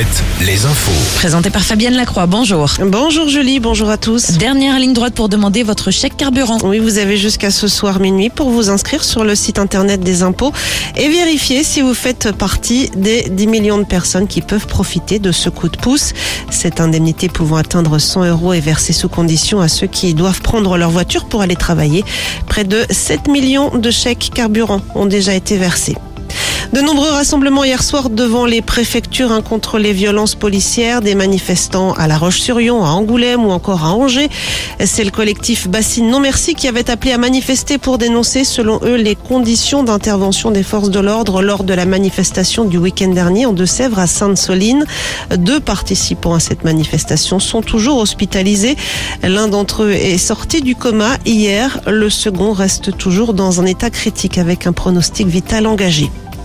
Alouette, les infos. Présenté par Fabienne Lacroix, bonjour. Bonjour Julie, bonjour à tous. Dernière ligne droite pour demander votre chèque carburant. Oui, vous avez jusqu'à ce soir minuit pour vous inscrire sur le site internet des impôts et vérifier si vous faites partie des 10 millions de personnes qui peuvent profiter de ce coup de pouce. Cette indemnité pouvant atteindre 100 euros est versée sous condition à ceux qui doivent prendre leur voiture pour aller travailler. Près de 7 millions de chèques carburant ont déjà été versés. De nombreux rassemblements hier soir devant les préfectures hein, contre les violences policières, des manifestants à La Roche-sur-Yon, à Angoulême ou encore à Angers. C'est le collectif Bassine Non Merci qui avait appelé à manifester pour dénoncer, selon eux, les conditions d'intervention des forces de l'ordre lors de la manifestation du week-end dernier en Deux-Sèvres à Sainte-Soline. Deux participants à cette manifestation sont toujours hospitalisés. L'un d'entre eux est sorti du coma hier. Le second reste toujours dans un état critique avec un pronostic vital engagé.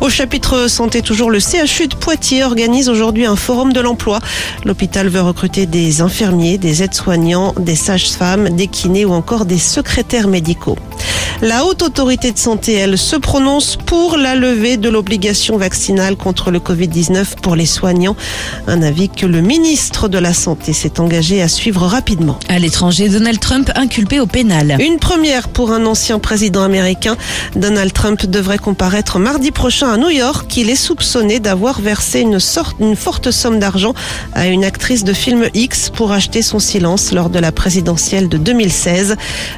Au chapitre santé, toujours le CHU de Poitiers organise aujourd'hui un forum de l'emploi. L'hôpital veut recruter des infirmiers, des aides-soignants, des sages-femmes, des kinés ou encore des secrétaires médicaux. La haute autorité de santé, elle, se prononce pour la levée de l'obligation vaccinale contre le Covid-19 pour les soignants. Un avis que le ministre de la Santé s'est engagé à suivre rapidement. À l'étranger, Donald Trump inculpé au pénal. Une première pour un ancien président américain. Donald Trump devrait comparaître mardi prochain à New York. Il est soupçonné d'avoir versé une, une forte somme d'argent à une actrice de film X pour acheter son silence lors de la présidentielle de 2016.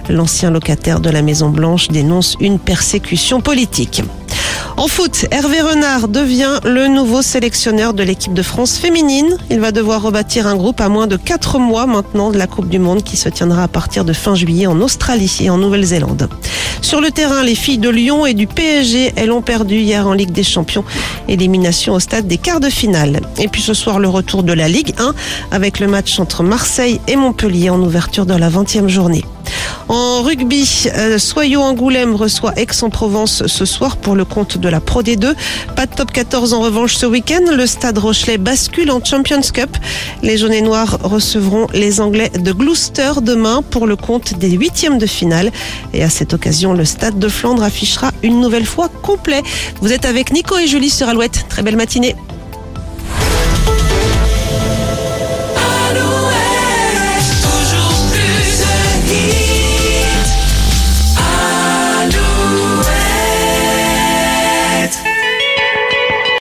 L'ancien locataire de la Maison Blanche dénonce une persécution politique. En foot, Hervé Renard devient le nouveau sélectionneur de l'équipe de France féminine. Il va devoir rebâtir un groupe à moins de 4 mois maintenant de la Coupe du Monde qui se tiendra à partir de fin juillet en Australie et en Nouvelle-Zélande. Sur le terrain, les filles de Lyon et du PSG, elles ont perdu hier en Ligue des Champions. Élimination au stade des quarts de finale. Et puis ce soir, le retour de la Ligue 1 avec le match entre Marseille et Montpellier en ouverture de la 20e journée. En rugby, euh, Soyaux Angoulême reçoit Aix-en-Provence ce soir pour le compte de la Pro D2. Pas de top 14 en revanche ce week-end. Le stade Rochelet bascule en Champions Cup. Les jaunes et noirs recevront les Anglais de Gloucester demain pour le compte des huitièmes de finale. Et à cette occasion, le stade de Flandre affichera une nouvelle fois complet. Vous êtes avec Nico et Julie sur Alouette. Très belle matinée.